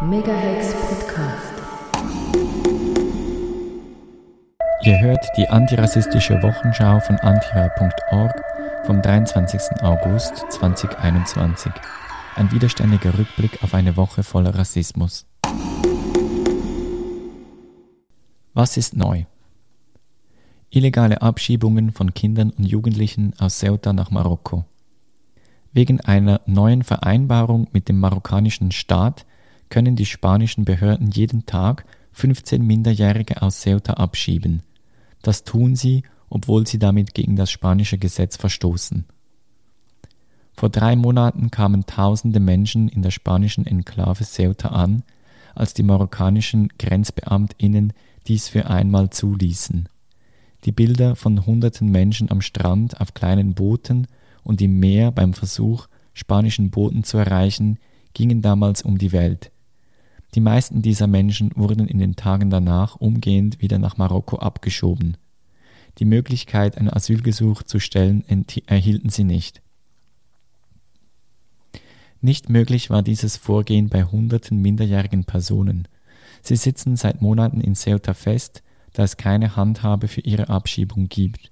Megahex Podcast. Ihr hört die antirassistische Wochenschau von antira.org vom 23. August 2021. Ein widerständiger Rückblick auf eine Woche voller Rassismus. Was ist neu? Illegale Abschiebungen von Kindern und Jugendlichen aus Ceuta nach Marokko. Wegen einer neuen Vereinbarung mit dem marokkanischen Staat können die spanischen Behörden jeden Tag 15 Minderjährige aus Ceuta abschieben. Das tun sie, obwohl sie damit gegen das spanische Gesetz verstoßen. Vor drei Monaten kamen tausende Menschen in der spanischen Enklave Ceuta an, als die marokkanischen Grenzbeamtinnen dies für einmal zuließen. Die Bilder von hunderten Menschen am Strand auf kleinen Booten und im Meer beim Versuch, spanischen Booten zu erreichen, gingen damals um die Welt. Die meisten dieser Menschen wurden in den Tagen danach umgehend wieder nach Marokko abgeschoben. Die Möglichkeit, ein Asylgesuch zu stellen, erhielten sie nicht. Nicht möglich war dieses Vorgehen bei hunderten minderjährigen Personen. Sie sitzen seit Monaten in Ceuta fest, da es keine Handhabe für ihre Abschiebung gibt.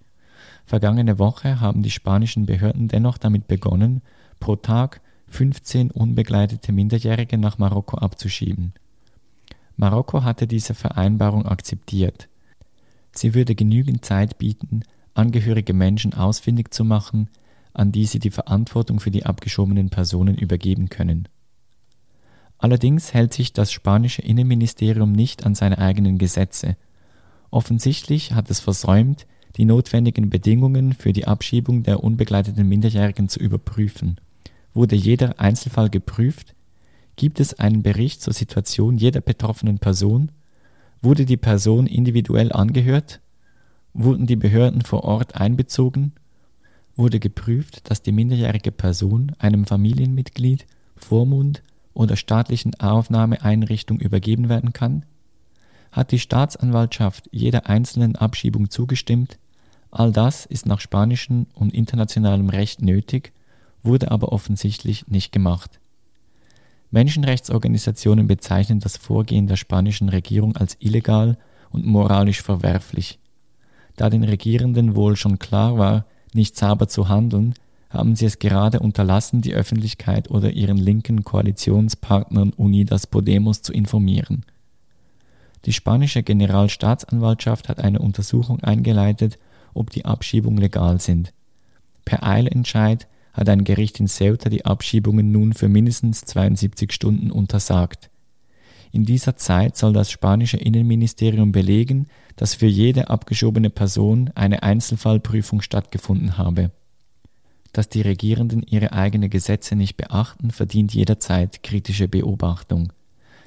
Vergangene Woche haben die spanischen Behörden dennoch damit begonnen, pro Tag 15 unbegleitete Minderjährige nach Marokko abzuschieben. Marokko hatte diese Vereinbarung akzeptiert. Sie würde genügend Zeit bieten, angehörige Menschen ausfindig zu machen, an die sie die Verantwortung für die abgeschobenen Personen übergeben können. Allerdings hält sich das spanische Innenministerium nicht an seine eigenen Gesetze. Offensichtlich hat es versäumt, die notwendigen Bedingungen für die Abschiebung der unbegleiteten Minderjährigen zu überprüfen. Wurde jeder Einzelfall geprüft? Gibt es einen Bericht zur Situation jeder betroffenen Person? Wurde die Person individuell angehört? Wurden die Behörden vor Ort einbezogen? Wurde geprüft, dass die minderjährige Person einem Familienmitglied, Vormund oder staatlichen Aufnahmeeinrichtung übergeben werden kann? Hat die Staatsanwaltschaft jeder einzelnen Abschiebung zugestimmt? All das ist nach spanischem und internationalem Recht nötig, wurde aber offensichtlich nicht gemacht. Menschenrechtsorganisationen bezeichnen das Vorgehen der spanischen Regierung als illegal und moralisch verwerflich. Da den Regierenden wohl schon klar war, nicht sauber zu handeln, haben sie es gerade unterlassen, die Öffentlichkeit oder ihren linken Koalitionspartnern Unidas Podemos zu informieren. Die spanische Generalstaatsanwaltschaft hat eine Untersuchung eingeleitet, ob die Abschiebungen legal sind. Per Eilentscheid hat ein Gericht in Ceuta die Abschiebungen nun für mindestens 72 Stunden untersagt. In dieser Zeit soll das spanische Innenministerium belegen, dass für jede abgeschobene Person eine Einzelfallprüfung stattgefunden habe. Dass die Regierenden ihre eigenen Gesetze nicht beachten, verdient jederzeit kritische Beobachtung.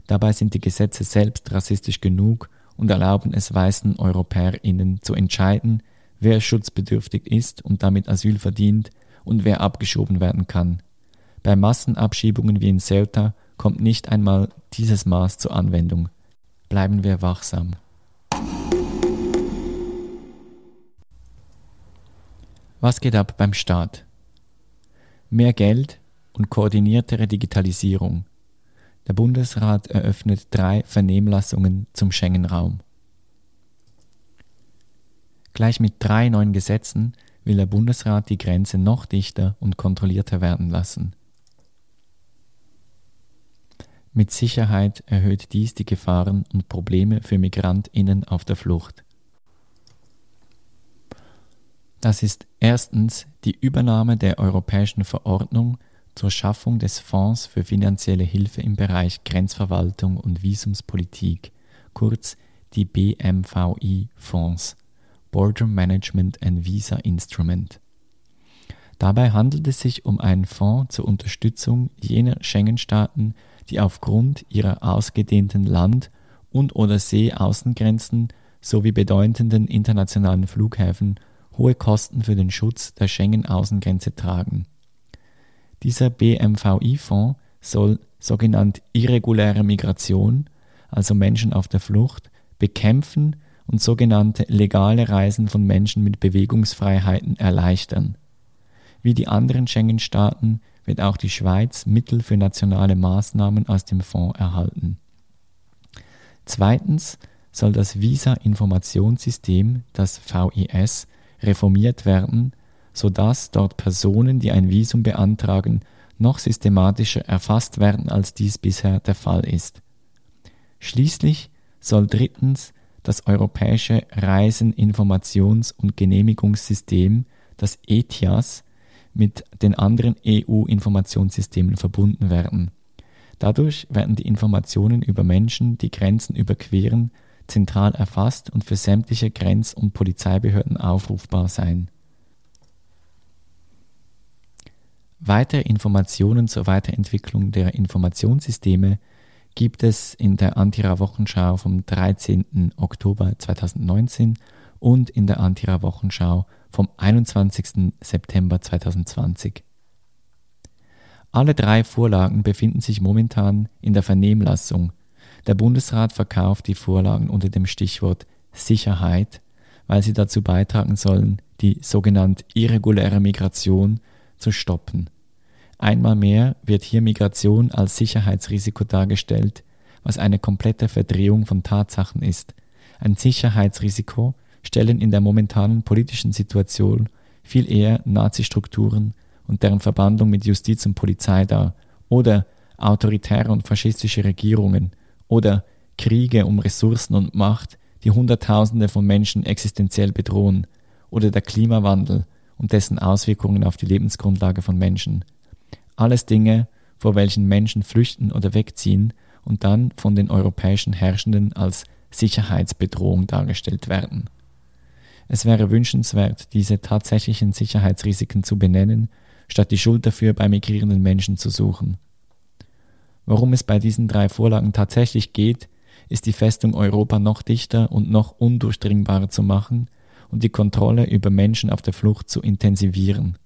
Dabei sind die Gesetze selbst rassistisch genug und erlauben es weißen EuropäerInnen zu entscheiden, wer schutzbedürftig ist und damit Asyl verdient und wer abgeschoben werden kann. Bei Massenabschiebungen wie in Ceuta kommt nicht einmal dieses Maß zur Anwendung. Bleiben wir wachsam. Was geht ab beim Staat? Mehr Geld und koordiniertere Digitalisierung. Der Bundesrat eröffnet drei Vernehmlassungen zum Schengen-Raum. Gleich mit drei neuen Gesetzen will der Bundesrat die Grenze noch dichter und kontrollierter werden lassen. Mit Sicherheit erhöht dies die Gefahren und Probleme für Migrantinnen auf der Flucht. Das ist erstens die Übernahme der europäischen Verordnung zur Schaffung des Fonds für finanzielle Hilfe im Bereich Grenzverwaltung und Visumspolitik, kurz die BMVI-Fonds Border Management and Visa Instrument. Dabei handelt es sich um einen Fonds zur Unterstützung jener Schengen-Staaten, die aufgrund ihrer ausgedehnten Land- und/oder Seeaußengrenzen sowie bedeutenden internationalen Flughäfen hohe Kosten für den Schutz der Schengen-Außengrenze tragen. Dieser BMVI-Fonds soll sogenannt irreguläre Migration, also Menschen auf der Flucht, bekämpfen und sogenannte legale Reisen von Menschen mit Bewegungsfreiheiten erleichtern. Wie die anderen Schengen-Staaten wird auch die Schweiz Mittel für nationale Maßnahmen aus dem Fonds erhalten. Zweitens soll das Visa-Informationssystem, das VIS, reformiert werden, sodass dort Personen, die ein Visum beantragen, noch systematischer erfasst werden, als dies bisher der Fall ist. Schließlich soll drittens das europäische Reiseninformations- und Genehmigungssystem, das ETIAS, mit den anderen EU-Informationssystemen verbunden werden. Dadurch werden die Informationen über Menschen, die Grenzen überqueren, zentral erfasst und für sämtliche Grenz- und Polizeibehörden aufrufbar sein. Weitere Informationen zur Weiterentwicklung der Informationssysteme gibt es in der Antira-Wochenschau vom 13. Oktober 2019 und in der Antira-Wochenschau vom 21. September 2020. Alle drei Vorlagen befinden sich momentan in der Vernehmlassung. Der Bundesrat verkauft die Vorlagen unter dem Stichwort Sicherheit, weil sie dazu beitragen sollen, die sogenannte irreguläre Migration zu stoppen. Einmal mehr wird hier Migration als Sicherheitsrisiko dargestellt, was eine komplette Verdrehung von Tatsachen ist. Ein Sicherheitsrisiko stellen in der momentanen politischen Situation viel eher Nazi-Strukturen und deren Verbandung mit Justiz und Polizei dar oder autoritäre und faschistische Regierungen oder Kriege um Ressourcen und Macht, die Hunderttausende von Menschen existenziell bedrohen oder der Klimawandel und dessen Auswirkungen auf die Lebensgrundlage von Menschen. Alles Dinge, vor welchen Menschen flüchten oder wegziehen und dann von den europäischen Herrschenden als Sicherheitsbedrohung dargestellt werden. Es wäre wünschenswert, diese tatsächlichen Sicherheitsrisiken zu benennen, statt die Schuld dafür bei migrierenden Menschen zu suchen. Worum es bei diesen drei Vorlagen tatsächlich geht, ist die Festung Europa noch dichter und noch undurchdringbarer zu machen und die Kontrolle über Menschen auf der Flucht zu intensivieren.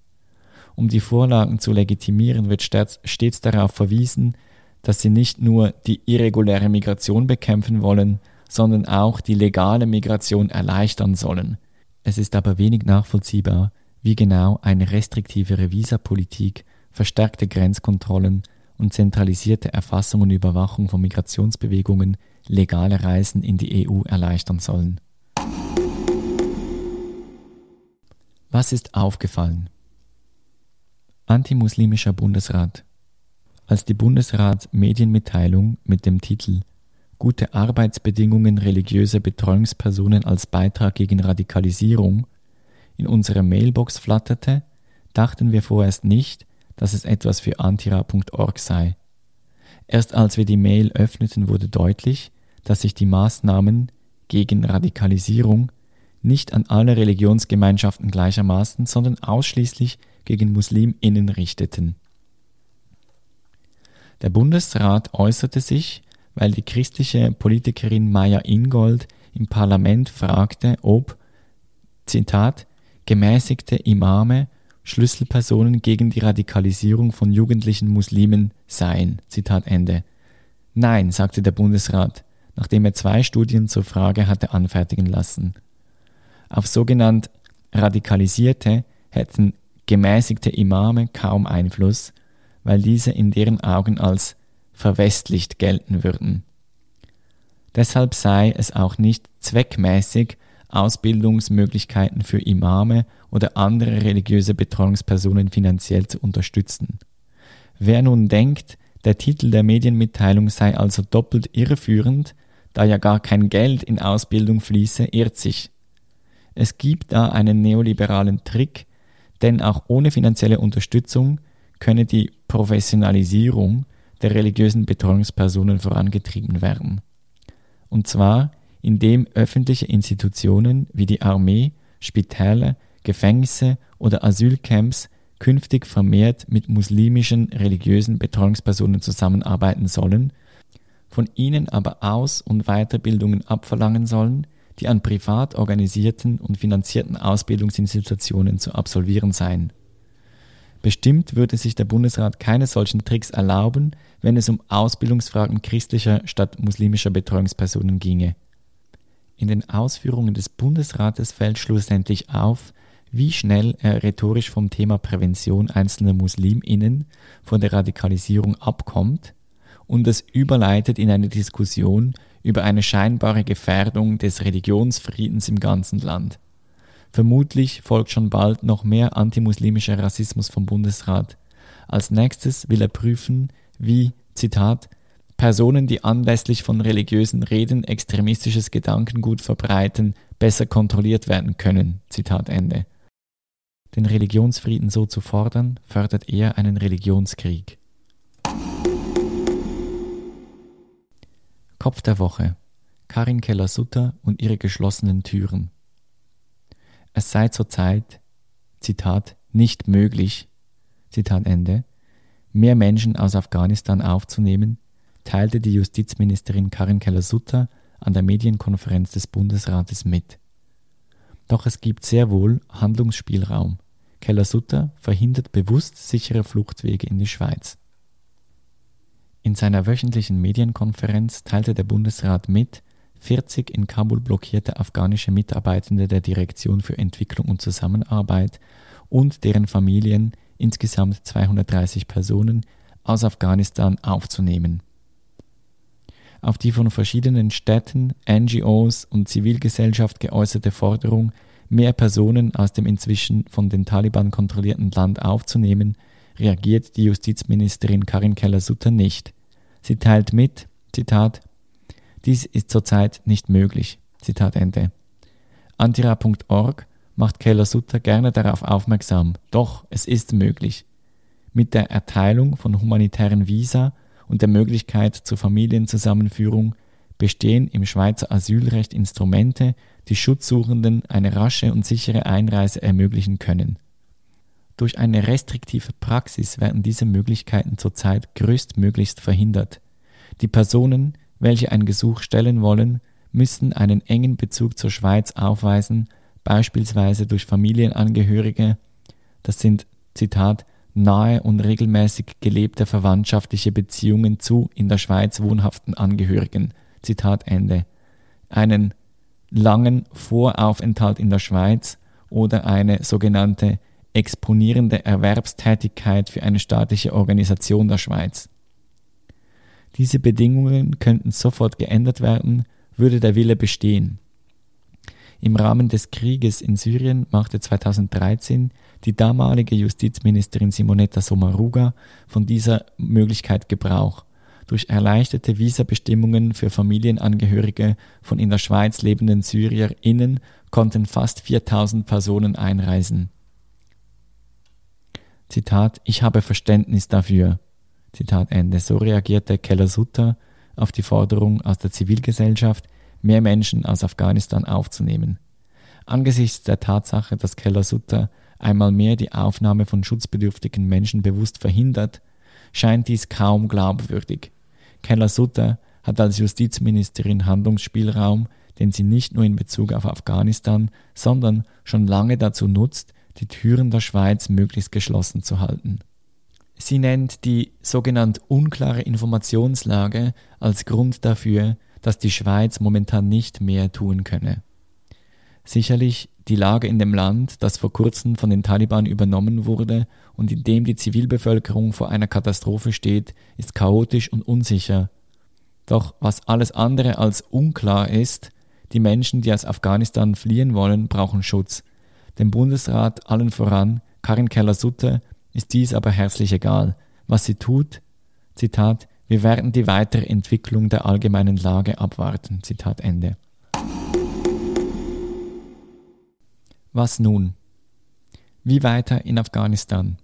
Um die Vorlagen zu legitimieren, wird stets darauf verwiesen, dass sie nicht nur die irreguläre Migration bekämpfen wollen, sondern auch die legale Migration erleichtern sollen. Es ist aber wenig nachvollziehbar, wie genau eine restriktivere Visapolitik, verstärkte Grenzkontrollen und zentralisierte Erfassung und Überwachung von Migrationsbewegungen legale Reisen in die EU erleichtern sollen. Was ist aufgefallen? Antimuslimischer Bundesrat. Als die Bundesrat Medienmitteilung mit dem Titel Gute Arbeitsbedingungen religiöser Betreuungspersonen als Beitrag gegen Radikalisierung in unsere Mailbox flatterte, dachten wir vorerst nicht, dass es etwas für antira.org sei. Erst als wir die Mail öffneten, wurde deutlich, dass sich die Maßnahmen gegen Radikalisierung nicht an alle Religionsgemeinschaften gleichermaßen, sondern ausschließlich gegen Musliminnen richteten. Der Bundesrat äußerte sich, weil die christliche Politikerin Maya Ingold im Parlament fragte, ob, Zitat, gemäßigte Imame Schlüsselpersonen gegen die Radikalisierung von jugendlichen Muslimen seien. Zitat Ende. Nein, sagte der Bundesrat, nachdem er zwei Studien zur Frage hatte anfertigen lassen. Auf sogenannt Radikalisierte hätten gemäßigte Imame kaum Einfluss, weil diese in deren Augen als verwestlicht gelten würden. Deshalb sei es auch nicht zweckmäßig, Ausbildungsmöglichkeiten für Imame oder andere religiöse Betreuungspersonen finanziell zu unterstützen. Wer nun denkt, der Titel der Medienmitteilung sei also doppelt irreführend, da ja gar kein Geld in Ausbildung fließe, irrt sich. Es gibt da einen neoliberalen Trick, denn auch ohne finanzielle Unterstützung könne die Professionalisierung der religiösen Betreuungspersonen vorangetrieben werden. Und zwar, indem öffentliche Institutionen wie die Armee, Spitäler, Gefängnisse oder Asylcamps künftig vermehrt mit muslimischen religiösen Betreuungspersonen zusammenarbeiten sollen, von ihnen aber Aus- und Weiterbildungen abverlangen sollen, die an privat organisierten und finanzierten Ausbildungsinstitutionen zu absolvieren seien. Bestimmt würde sich der Bundesrat keine solchen Tricks erlauben, wenn es um Ausbildungsfragen christlicher statt muslimischer Betreuungspersonen ginge. In den Ausführungen des Bundesrates fällt schlussendlich auf, wie schnell er rhetorisch vom Thema Prävention einzelner Musliminnen von der Radikalisierung abkommt und es überleitet in eine Diskussion über eine scheinbare Gefährdung des Religionsfriedens im ganzen Land. Vermutlich folgt schon bald noch mehr antimuslimischer Rassismus vom Bundesrat. Als nächstes will er prüfen, wie, Zitat, Personen, die anlässlich von religiösen Reden extremistisches Gedankengut verbreiten, besser kontrolliert werden können. Zitat Ende. Den Religionsfrieden so zu fordern, fördert eher einen Religionskrieg. Kopf der Woche. Karin Keller-Sutter und ihre geschlossenen Türen. Es sei zurzeit, Zitat, nicht möglich, Zitat Ende, mehr Menschen aus Afghanistan aufzunehmen, teilte die Justizministerin Karin Keller-Sutter an der Medienkonferenz des Bundesrates mit. Doch es gibt sehr wohl Handlungsspielraum. Keller-Sutter verhindert bewusst sichere Fluchtwege in die Schweiz. In seiner wöchentlichen Medienkonferenz teilte der Bundesrat mit, 40 in Kabul blockierte afghanische Mitarbeitende der Direktion für Entwicklung und Zusammenarbeit und deren Familien, insgesamt 230 Personen, aus Afghanistan aufzunehmen. Auf die von verschiedenen Städten, NGOs und Zivilgesellschaft geäußerte Forderung, mehr Personen aus dem inzwischen von den Taliban kontrollierten Land aufzunehmen, reagiert die Justizministerin Karin Keller-Sutter nicht. Sie teilt mit, Zitat, dies ist zurzeit nicht möglich. Zitat Ende. Antira.org macht Keller-Sutter gerne darauf aufmerksam, doch es ist möglich. Mit der Erteilung von humanitären Visa und der Möglichkeit zur Familienzusammenführung bestehen im Schweizer Asylrecht Instrumente, die Schutzsuchenden eine rasche und sichere Einreise ermöglichen können. Durch eine restriktive Praxis werden diese Möglichkeiten zurzeit größtmöglichst verhindert. Die Personen, welche ein Gesuch stellen wollen, müssen einen engen Bezug zur Schweiz aufweisen, beispielsweise durch Familienangehörige, das sind Zitat nahe und regelmäßig gelebte verwandtschaftliche Beziehungen zu in der Schweiz wohnhaften Angehörigen. Zitat Ende. Einen langen Voraufenthalt in der Schweiz oder eine sogenannte exponierende Erwerbstätigkeit für eine staatliche Organisation der Schweiz. Diese Bedingungen könnten sofort geändert werden, würde der Wille bestehen. Im Rahmen des Krieges in Syrien machte 2013 die damalige Justizministerin Simonetta Sommaruga von dieser Möglichkeit Gebrauch. Durch erleichterte Visabestimmungen für Familienangehörige von in der Schweiz lebenden SyrierInnen konnten fast 4000 Personen einreisen. Zitat, ich habe Verständnis dafür. Zitat Ende. So reagierte Keller-Sutter auf die Forderung aus der Zivilgesellschaft, mehr Menschen aus Afghanistan aufzunehmen. Angesichts der Tatsache, dass Keller-Sutter einmal mehr die Aufnahme von schutzbedürftigen Menschen bewusst verhindert, scheint dies kaum glaubwürdig. Keller-Sutter hat als Justizministerin Handlungsspielraum, den sie nicht nur in Bezug auf Afghanistan, sondern schon lange dazu nutzt, die Türen der Schweiz möglichst geschlossen zu halten. Sie nennt die sogenannte unklare Informationslage als Grund dafür, dass die Schweiz momentan nicht mehr tun könne. Sicherlich die Lage in dem Land, das vor kurzem von den Taliban übernommen wurde und in dem die Zivilbevölkerung vor einer Katastrophe steht, ist chaotisch und unsicher. Doch was alles andere als unklar ist, die Menschen, die aus Afghanistan fliehen wollen, brauchen Schutz. Dem Bundesrat allen voran, Karin Keller-Sutte, ist dies aber herzlich egal. Was sie tut, Zitat, wir werden die weitere Entwicklung der allgemeinen Lage abwarten. Zitat Ende. Was nun? Wie weiter in Afghanistan?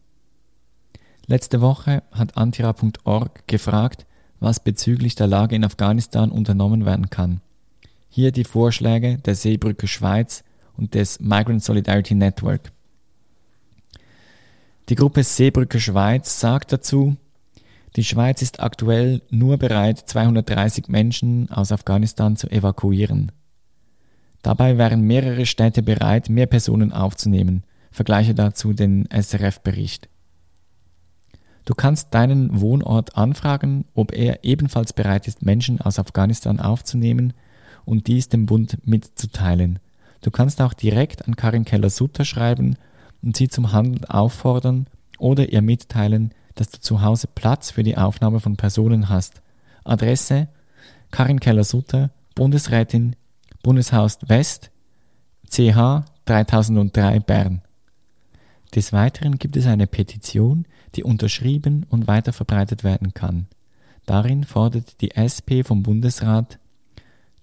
Letzte Woche hat antira.org gefragt, was bezüglich der Lage in Afghanistan unternommen werden kann. Hier die Vorschläge der Seebrücke Schweiz und des Migrant Solidarity Network. Die Gruppe Seebrücke Schweiz sagt dazu, die Schweiz ist aktuell nur bereit, 230 Menschen aus Afghanistan zu evakuieren. Dabei wären mehrere Städte bereit, mehr Personen aufzunehmen. Vergleiche dazu den SRF-Bericht. Du kannst deinen Wohnort anfragen, ob er ebenfalls bereit ist, Menschen aus Afghanistan aufzunehmen und dies dem Bund mitzuteilen. Du kannst auch direkt an Karin Keller-Sutter schreiben und sie zum Handeln auffordern oder ihr mitteilen, dass du zu Hause Platz für die Aufnahme von Personen hast. Adresse Karin Keller-Sutter, Bundesrätin, Bundeshaus West, CH 3003 Bern. Des Weiteren gibt es eine Petition, die unterschrieben und weiterverbreitet werden kann. Darin fordert die SP vom Bundesrat,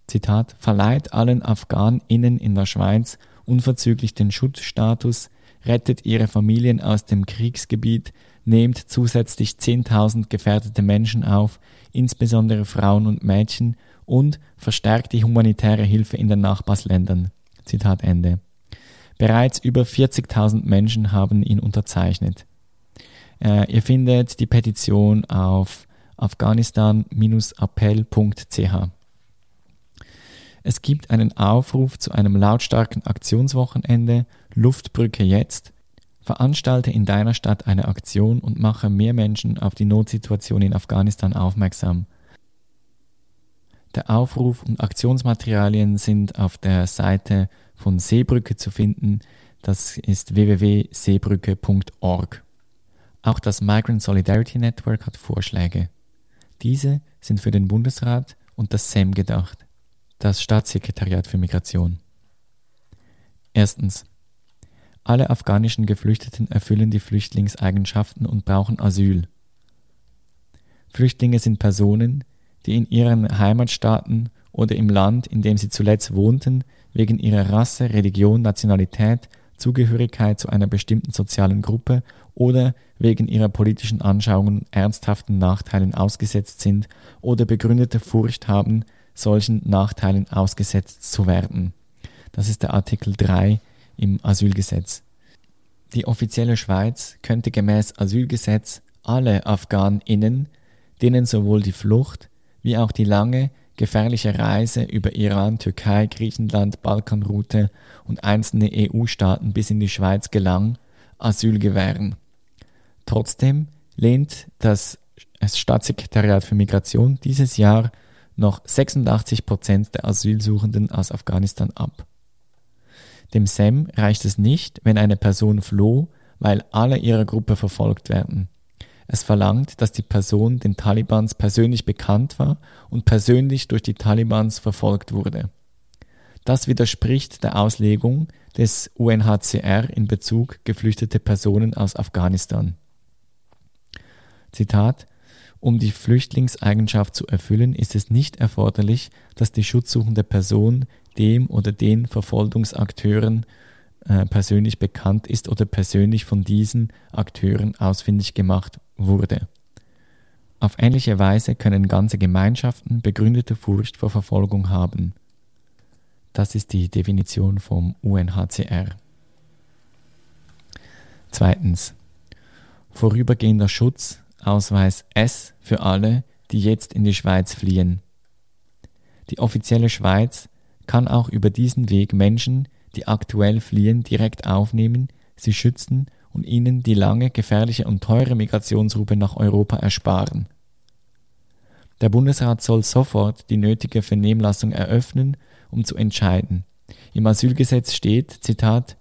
Zitat, verleiht allen AfghanInnen in der Schweiz unverzüglich den Schutzstatus, rettet ihre Familien aus dem Kriegsgebiet, nehmt zusätzlich 10.000 gefährdete Menschen auf, insbesondere Frauen und Mädchen, und verstärkt die humanitäre Hilfe in den Nachbarsländern. Zitat Ende. Bereits über 40.000 Menschen haben ihn unterzeichnet. Äh, ihr findet die Petition auf afghanistan-appell.ch. Es gibt einen Aufruf zu einem lautstarken Aktionswochenende Luftbrücke jetzt. Veranstalte in deiner Stadt eine Aktion und mache mehr Menschen auf die Notsituation in Afghanistan aufmerksam. Der Aufruf und Aktionsmaterialien sind auf der Seite von Seebrücke zu finden. Das ist www.seebrücke.org. Auch das Migrant Solidarity Network hat Vorschläge. Diese sind für den Bundesrat und das SEM gedacht, das Staatssekretariat für Migration. Erstens. Alle afghanischen Geflüchteten erfüllen die Flüchtlingseigenschaften und brauchen Asyl. Flüchtlinge sind Personen, die in ihren Heimatstaaten oder im Land, in dem sie zuletzt wohnten, wegen ihrer Rasse, Religion, Nationalität, Zugehörigkeit zu einer bestimmten sozialen Gruppe oder wegen ihrer politischen Anschauungen ernsthaften Nachteilen ausgesetzt sind oder begründete Furcht haben, solchen Nachteilen ausgesetzt zu werden. Das ist der Artikel 3 im Asylgesetz. Die offizielle Schweiz könnte gemäß Asylgesetz alle AfghanInnen, denen sowohl die Flucht wie auch die lange, gefährliche Reise über Iran, Türkei, Griechenland, Balkanroute und einzelne EU-Staaten bis in die Schweiz gelang, Asyl gewähren. Trotzdem lehnt das Staatssekretariat für Migration dieses Jahr noch 86 Prozent der Asylsuchenden aus Afghanistan ab. Dem SEM reicht es nicht, wenn eine Person floh, weil alle ihrer Gruppe verfolgt werden. Es verlangt, dass die Person den Talibans persönlich bekannt war und persönlich durch die Talibans verfolgt wurde. Das widerspricht der Auslegung des UNHCR in Bezug geflüchtete Personen aus Afghanistan. Zitat Um die Flüchtlingseigenschaft zu erfüllen, ist es nicht erforderlich, dass die schutzsuchende Person dem oder den Verfolgungsakteuren äh, persönlich bekannt ist oder persönlich von diesen Akteuren ausfindig gemacht wurde. Auf ähnliche Weise können ganze Gemeinschaften begründete Furcht vor Verfolgung haben. Das ist die Definition vom UNHCR. Zweitens. Vorübergehender Schutz, Ausweis S für alle, die jetzt in die Schweiz fliehen. Die offizielle Schweiz kann auch über diesen Weg Menschen, die aktuell fliehen, direkt aufnehmen, sie schützen und ihnen die lange, gefährliche und teure Migrationsroute nach Europa ersparen. Der Bundesrat soll sofort die nötige Vernehmlassung eröffnen, um zu entscheiden. Im Asylgesetz steht, Zitat,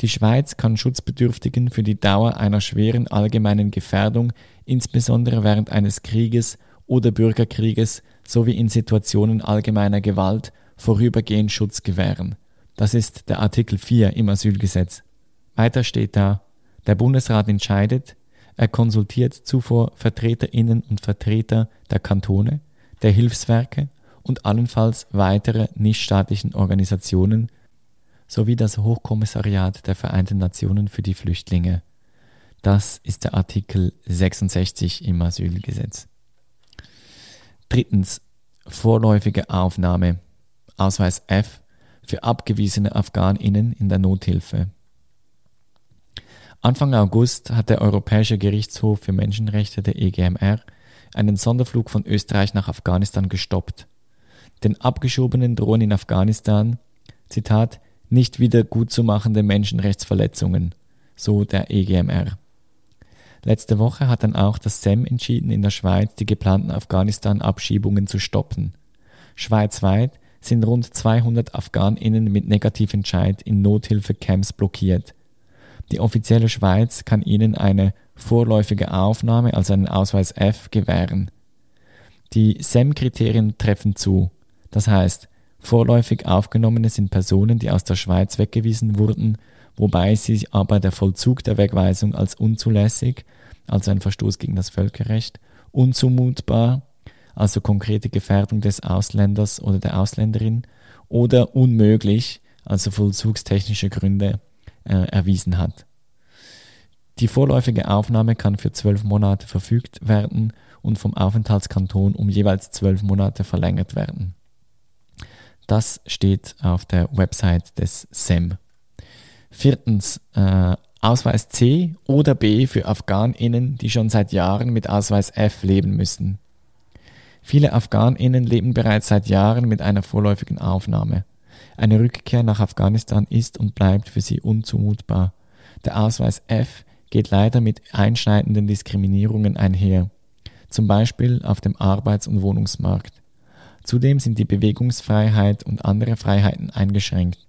die Schweiz kann Schutzbedürftigen für die Dauer einer schweren allgemeinen Gefährdung, insbesondere während eines Krieges oder Bürgerkrieges sowie in Situationen allgemeiner Gewalt, vorübergehend Schutz gewähren. Das ist der Artikel 4 im Asylgesetz. Weiter steht da, der Bundesrat entscheidet, er konsultiert zuvor Vertreterinnen und Vertreter der Kantone, der Hilfswerke und allenfalls weitere nichtstaatlichen Organisationen sowie das Hochkommissariat der Vereinten Nationen für die Flüchtlinge. Das ist der Artikel 66 im Asylgesetz. Drittens. Vorläufige Aufnahme. Ausweis F für abgewiesene Afghaninnen in der Nothilfe. Anfang August hat der Europäische Gerichtshof für Menschenrechte der EGMR einen Sonderflug von Österreich nach Afghanistan gestoppt. Den Abgeschobenen drohen in Afghanistan, Zitat, nicht wieder gutzumachende Menschenrechtsverletzungen, so der EGMR. Letzte Woche hat dann auch das SEM entschieden, in der Schweiz die geplanten Afghanistan-Abschiebungen zu stoppen. Schweizweit sind rund 200 AfghanInnen mit Negativentscheid in Nothilfecamps blockiert. Die offizielle Schweiz kann ihnen eine vorläufige Aufnahme, also einen Ausweis F, gewähren. Die SEM-Kriterien treffen zu. Das heißt, vorläufig Aufgenommene sind Personen, die aus der Schweiz weggewiesen wurden, wobei sie aber der Vollzug der Wegweisung als unzulässig, also ein Verstoß gegen das Völkerrecht, unzumutbar, also konkrete Gefährdung des Ausländers oder der Ausländerin, oder unmöglich, also vollzugstechnische Gründe, äh, erwiesen hat. Die vorläufige Aufnahme kann für zwölf Monate verfügt werden und vom Aufenthaltskanton um jeweils zwölf Monate verlängert werden. Das steht auf der Website des SEM. Viertens, äh, Ausweis C oder B für AfghanInnen, die schon seit Jahren mit Ausweis F leben müssen. Viele AfghanInnen leben bereits seit Jahren mit einer vorläufigen Aufnahme. Eine Rückkehr nach Afghanistan ist und bleibt für sie unzumutbar. Der Ausweis F geht leider mit einschneidenden Diskriminierungen einher, zum Beispiel auf dem Arbeits- und Wohnungsmarkt. Zudem sind die Bewegungsfreiheit und andere Freiheiten eingeschränkt.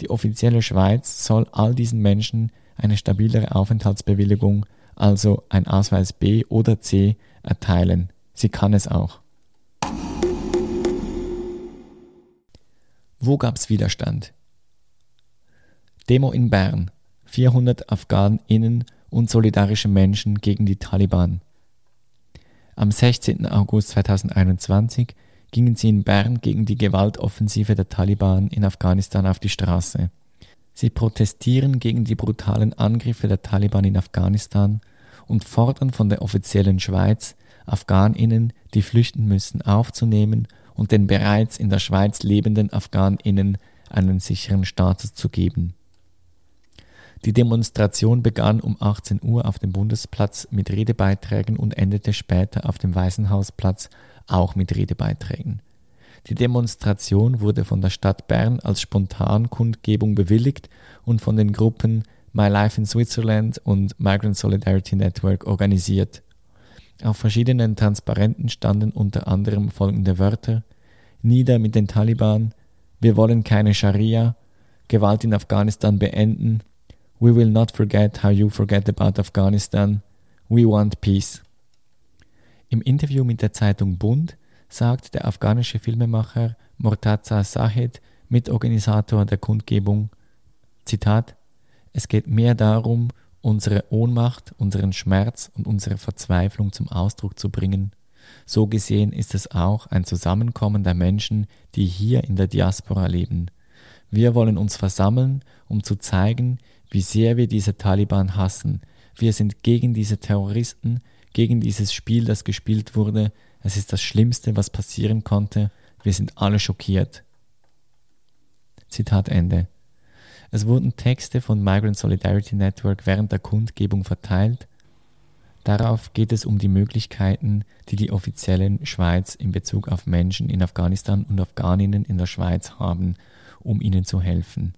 Die offizielle Schweiz soll all diesen Menschen eine stabilere Aufenthaltsbewilligung, also ein Ausweis B oder C, erteilen. Sie kann es auch. Wo gab's Widerstand? Demo in Bern. 400 AfghanInnen und solidarische Menschen gegen die Taliban. Am 16. August 2021 gingen sie in Bern gegen die Gewaltoffensive der Taliban in Afghanistan auf die Straße. Sie protestieren gegen die brutalen Angriffe der Taliban in Afghanistan und fordern von der offiziellen Schweiz, Afghaninnen, die flüchten müssen, aufzunehmen und den bereits in der Schweiz lebenden Afghaninnen einen sicheren Status zu geben. Die Demonstration begann um 18 Uhr auf dem Bundesplatz mit Redebeiträgen und endete später auf dem Waisenhausplatz auch mit Redebeiträgen. Die Demonstration wurde von der Stadt Bern als Spontankundgebung bewilligt und von den Gruppen My Life in Switzerland und Migrant Solidarity Network organisiert. Auf verschiedenen Transparenten standen unter anderem folgende Wörter Nieder mit den Taliban, wir wollen keine Scharia, Gewalt in Afghanistan beenden, We will not forget how you forget about Afghanistan, we want peace. Im Interview mit der Zeitung Bund sagt der afghanische Filmemacher Mortaza Sahed, Mitorganisator der Kundgebung, Zitat, es geht mehr darum, unsere Ohnmacht, unseren Schmerz und unsere Verzweiflung zum Ausdruck zu bringen. So gesehen ist es auch ein Zusammenkommen der Menschen, die hier in der Diaspora leben. Wir wollen uns versammeln, um zu zeigen, wie sehr wir diese Taliban hassen. Wir sind gegen diese Terroristen, gegen dieses Spiel, das gespielt wurde. Es ist das Schlimmste, was passieren konnte. Wir sind alle schockiert. Zitat Ende. Es wurden Texte von Migrant Solidarity Network während der Kundgebung verteilt. Darauf geht es um die Möglichkeiten, die die offiziellen Schweiz in Bezug auf Menschen in Afghanistan und Afghaninnen in der Schweiz haben, um ihnen zu helfen.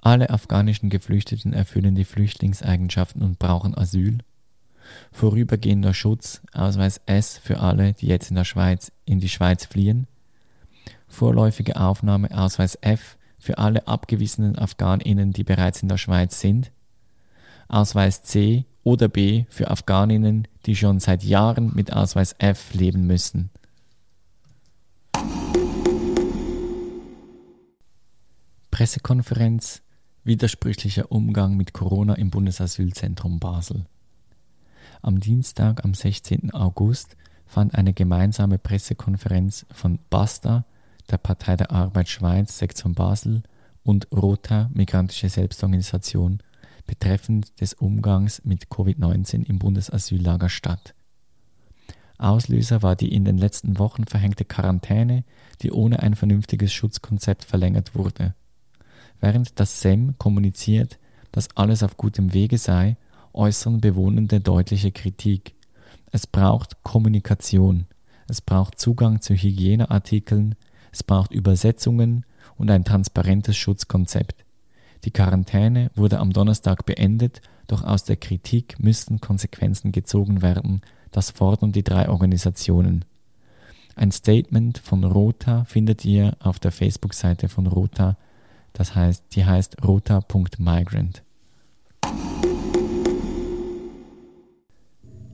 Alle afghanischen Geflüchteten erfüllen die Flüchtlingseigenschaften und brauchen Asyl vorübergehender Schutz, Ausweis S für alle, die jetzt in der Schweiz in die Schweiz fliehen, vorläufige Aufnahme Ausweis F für alle abgewiesenen Afghaninnen, die bereits in der Schweiz sind, Ausweis C oder B für Afghaninnen, die schon seit Jahren mit Ausweis F leben müssen. Pressekonferenz Widersprüchlicher Umgang mit Corona im Bundesasylzentrum Basel. Am Dienstag, am 16. August, fand eine gemeinsame Pressekonferenz von BASTA, der Partei der Arbeit Schweiz, Sektion Basel, und ROTA, Migrantische Selbstorganisation, betreffend des Umgangs mit Covid-19 im Bundesasyllager statt. Auslöser war die in den letzten Wochen verhängte Quarantäne, die ohne ein vernünftiges Schutzkonzept verlängert wurde. Während das SEM kommuniziert, dass alles auf gutem Wege sei äußern Bewohnende deutliche Kritik. Es braucht Kommunikation, es braucht Zugang zu Hygieneartikeln, es braucht Übersetzungen und ein transparentes Schutzkonzept. Die Quarantäne wurde am Donnerstag beendet, doch aus der Kritik müssten Konsequenzen gezogen werden, das fordern die drei Organisationen. Ein Statement von Rota findet ihr auf der Facebook-Seite von Rota. Das heißt, die heißt rota.migrant.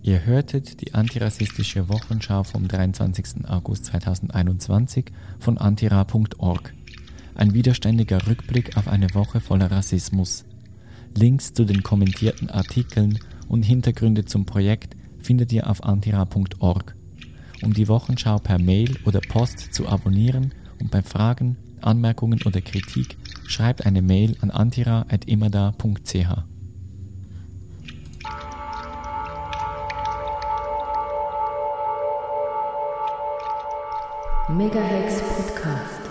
Ihr hörtet die antirassistische Wochenschau vom 23. August 2021 von antira.org. Ein widerständiger Rückblick auf eine Woche voller Rassismus. Links zu den kommentierten Artikeln und Hintergründe zum Projekt findet ihr auf antira.org. Um die Wochenschau per Mail oder Post zu abonnieren und bei Fragen, Anmerkungen oder Kritik schreibt eine Mail an antira.imada.ch. Megahex Podcast.